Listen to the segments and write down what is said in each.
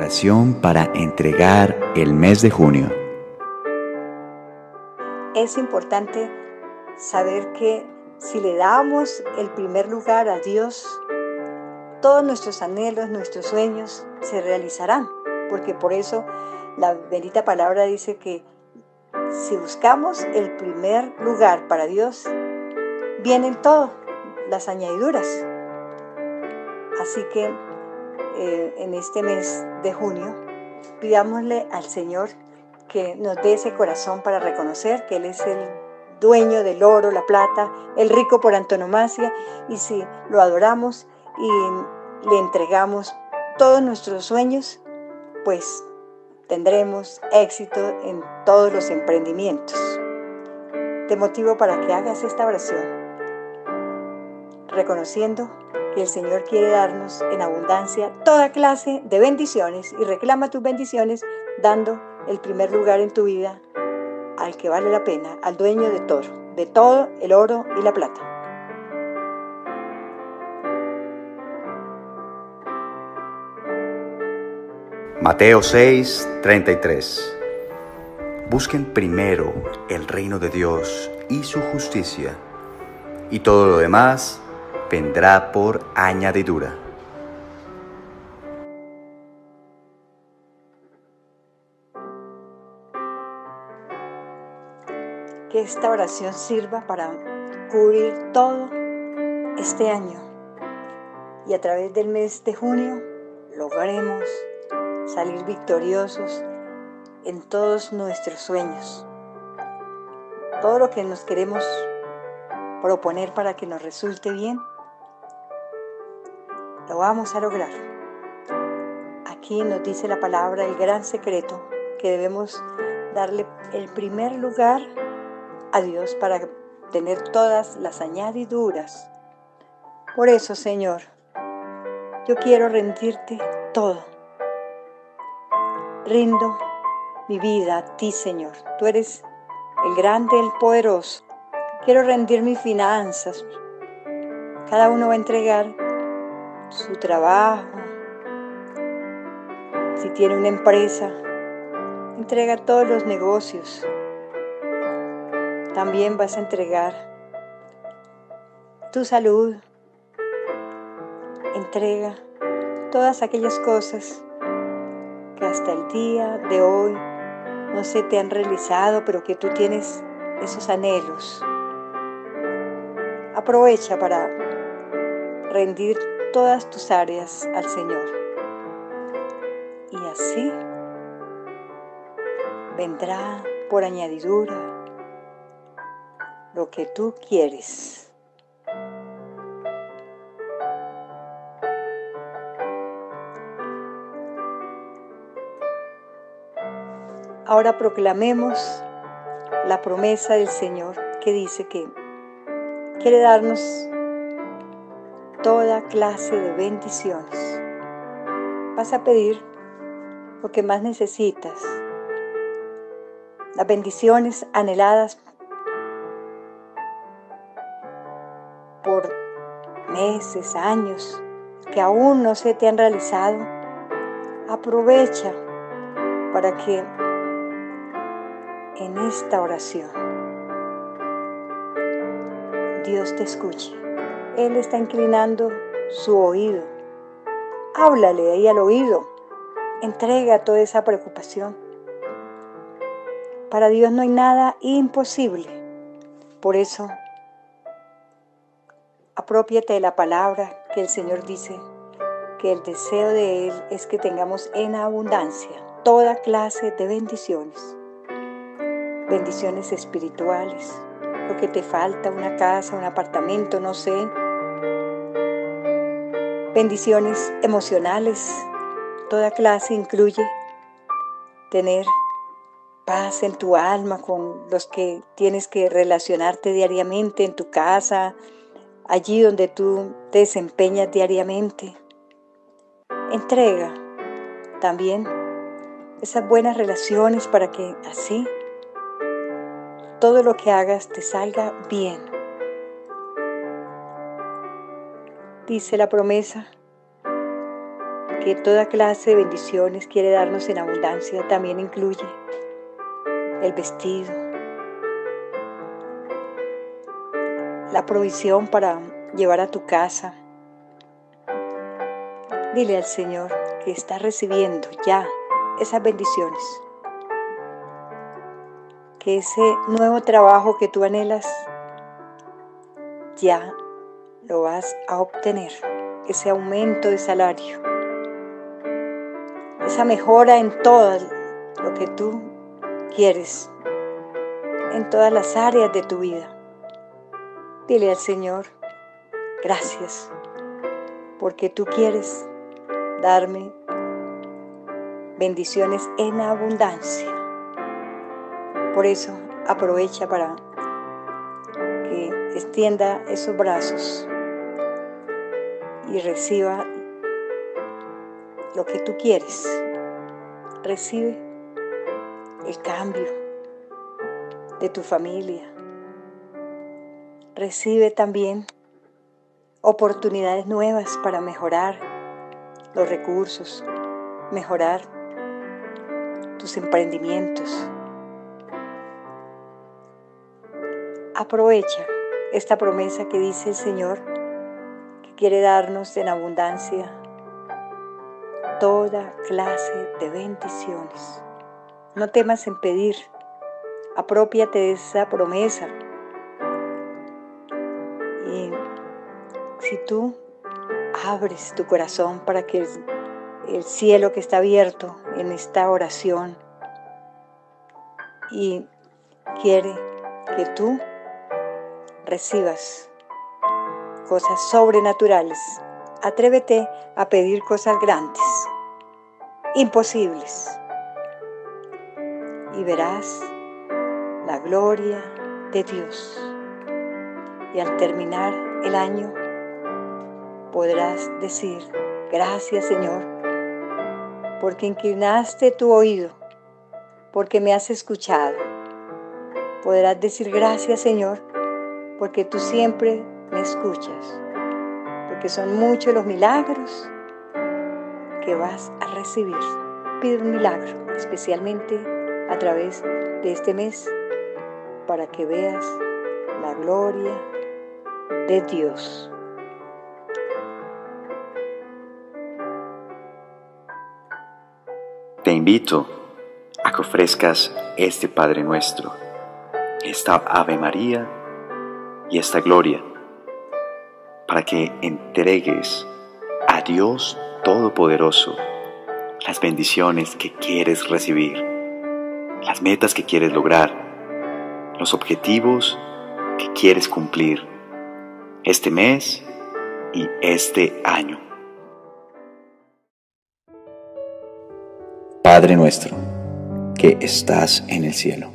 Oración para entregar el mes de junio. Es importante saber que si le damos el primer lugar a Dios, todos nuestros anhelos, nuestros sueños se realizarán, porque por eso la bendita palabra dice que si buscamos el primer lugar para Dios, vienen todas las añadiduras. Así que eh, en este mes de junio, pidámosle al Señor que nos dé ese corazón para reconocer que Él es el dueño del oro, la plata, el rico por antonomasia, y si lo adoramos y le entregamos todos nuestros sueños, pues tendremos éxito en todos los emprendimientos. Te motivo para que hagas esta oración, reconociendo el Señor quiere darnos en abundancia toda clase de bendiciones y reclama tus bendiciones dando el primer lugar en tu vida al que vale la pena, al dueño de todo, de todo el oro y la plata. Mateo 6, 33. Busquen primero el reino de Dios y su justicia, y todo lo demás vendrá por añadidura. Que esta oración sirva para cubrir todo este año y a través del mes de junio lograremos salir victoriosos en todos nuestros sueños. Todo lo que nos queremos proponer para que nos resulte bien, lo vamos a lograr. Aquí nos dice la palabra el gran secreto que debemos darle el primer lugar a Dios para tener todas las añadiduras. Por eso, Señor, yo quiero rendirte todo rindo mi vida a ti, Señor. Tú eres el grande, el poderoso. Quiero rendir mis finanzas. Cada uno va a entregar su trabajo. Si tiene una empresa, entrega todos los negocios. También vas a entregar tu salud. Entrega todas aquellas cosas hasta el día de hoy no se te han realizado, pero que tú tienes esos anhelos. Aprovecha para rendir todas tus áreas al Señor. Y así vendrá por añadidura lo que tú quieres. Ahora proclamemos la promesa del Señor que dice que quiere darnos toda clase de bendiciones. Vas a pedir lo que más necesitas, las bendiciones anheladas por meses, años, que aún no se te han realizado. Aprovecha para que en esta oración. Dios te escuche. Él está inclinando su oído. Háblale ahí al oído. Entrega toda esa preocupación. Para Dios no hay nada imposible. Por eso, apropiate de la palabra que el Señor dice, que el deseo de Él es que tengamos en abundancia toda clase de bendiciones bendiciones espirituales, lo que te falta, una casa, un apartamento, no sé. Bendiciones emocionales, toda clase incluye tener paz en tu alma con los que tienes que relacionarte diariamente en tu casa, allí donde tú te desempeñas diariamente. Entrega también esas buenas relaciones para que así todo lo que hagas te salga bien. Dice la promesa que toda clase de bendiciones quiere darnos en abundancia, también incluye el vestido, la provisión para llevar a tu casa. Dile al Señor que está recibiendo ya esas bendiciones. Que ese nuevo trabajo que tú anhelas ya lo vas a obtener. Ese aumento de salario. Esa mejora en todo lo que tú quieres. En todas las áreas de tu vida. Dile al Señor, gracias, porque tú quieres darme bendiciones en abundancia. Por eso aprovecha para extienda esos brazos y reciba lo que tú quieres. Recibe el cambio de tu familia. Recibe también oportunidades nuevas para mejorar los recursos, mejorar tus emprendimientos. Aprovecha esta promesa que dice el Señor, que quiere darnos en abundancia toda clase de bendiciones. No temas en pedir, apropiate de esa promesa. Y si tú abres tu corazón para que el, cielo que está abierto en esta oración y quiere que tú recibas cosas sobrenaturales. Atrévete a pedir cosas grandes, imposibles, y verás la gloria de Dios. Y al terminar el año, podrás decir, gracias Señor, porque inclinaste tu oído, porque me has escuchado. Podrás decir, gracias Señor, porque tú siempre me escuchas, porque son muchos los milagros que vas a recibir. Pide un milagro, especialmente a través de este mes, para que veas la gloria de Dios. Te invito a que ofrezcas este Padre nuestro, esta Ave María y esta Gloria, para que entregues a Dios Todopoderoso las bendiciones que quieres recibir, las metas que quieres lograr, los objetivos que quieres cumplir este mes y este año. Padre nuestro, que estás en el cielo,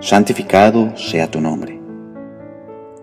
santificado sea tu nombre.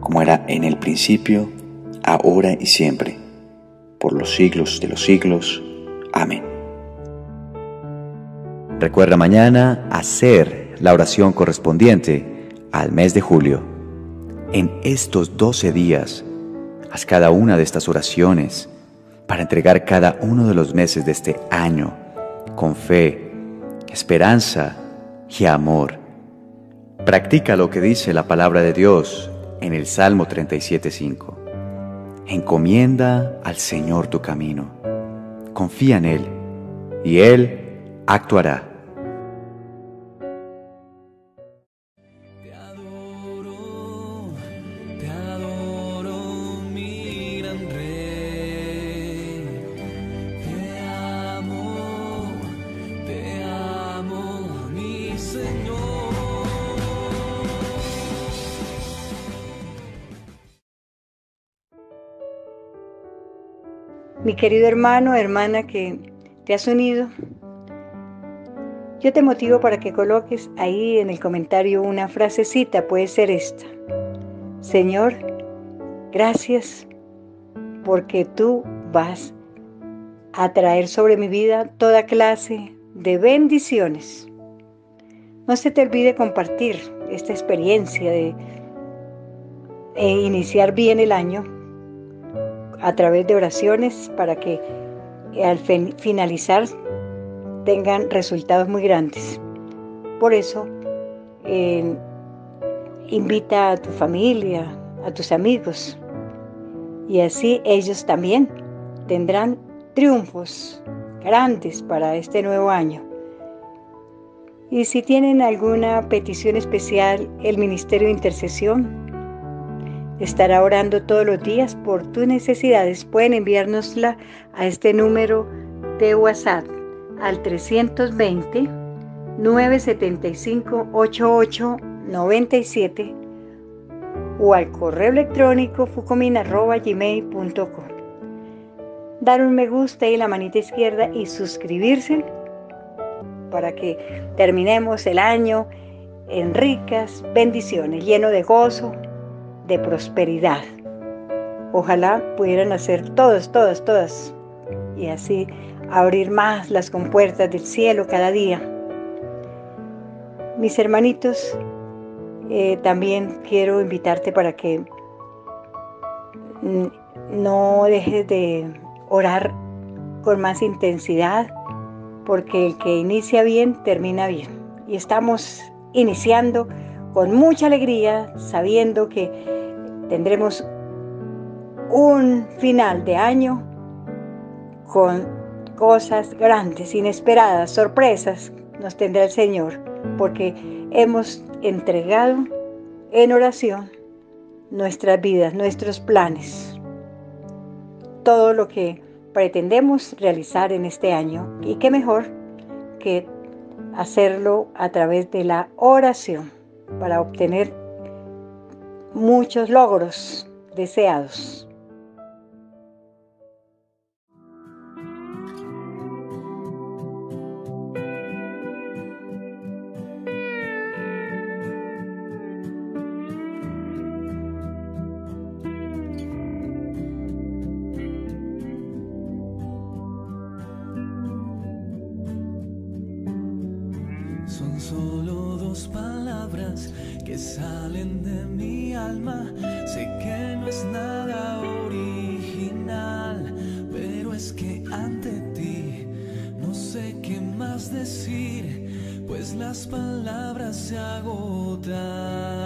como era en el principio, ahora y siempre, por los siglos de los siglos. Amén. Recuerda mañana hacer la oración correspondiente al mes de julio. En estos 12 días, haz cada una de estas oraciones para entregar cada uno de los meses de este año con fe, esperanza y amor. Practica lo que dice la palabra de Dios en el Salmo 37.5. Encomienda al Señor tu camino. Confía en Él y Él actuará. Mi querido hermano, hermana que te has unido, yo te motivo para que coloques ahí en el comentario una frasecita, puede ser esta. Señor, gracias porque tú vas a traer sobre mi vida toda clase de bendiciones. No se te olvide compartir esta experiencia de e iniciar bien el año a través de oraciones para que al finalizar tengan resultados muy grandes. Por eso, eh, invita a tu familia, a tus amigos, y así ellos también tendrán triunfos grandes para este nuevo año. Y si tienen alguna petición especial, el Ministerio de Intercesión estará orando todos los días por tus necesidades. Pueden enviárnosla a este número de WhatsApp al 320 975 8897 o al correo electrónico fucomin.gmail.com. Dar un me gusta y la manita izquierda y suscribirse para que terminemos el año en ricas bendiciones, lleno de gozo, de prosperidad. Ojalá pudieran hacer todos, todas, todas. Y así abrir más las compuertas del cielo cada día. Mis hermanitos, eh, también quiero invitarte para que no dejes de orar con más intensidad, porque el que inicia bien, termina bien. Y estamos iniciando con mucha alegría, sabiendo que tendremos un final de año con cosas grandes, inesperadas, sorpresas nos tendrá el Señor, porque hemos entregado en oración nuestras vidas, nuestros planes, todo lo que pretendemos realizar en este año. Y qué mejor que hacerlo a través de la oración para obtener muchos logros deseados. Las palabras se agotan.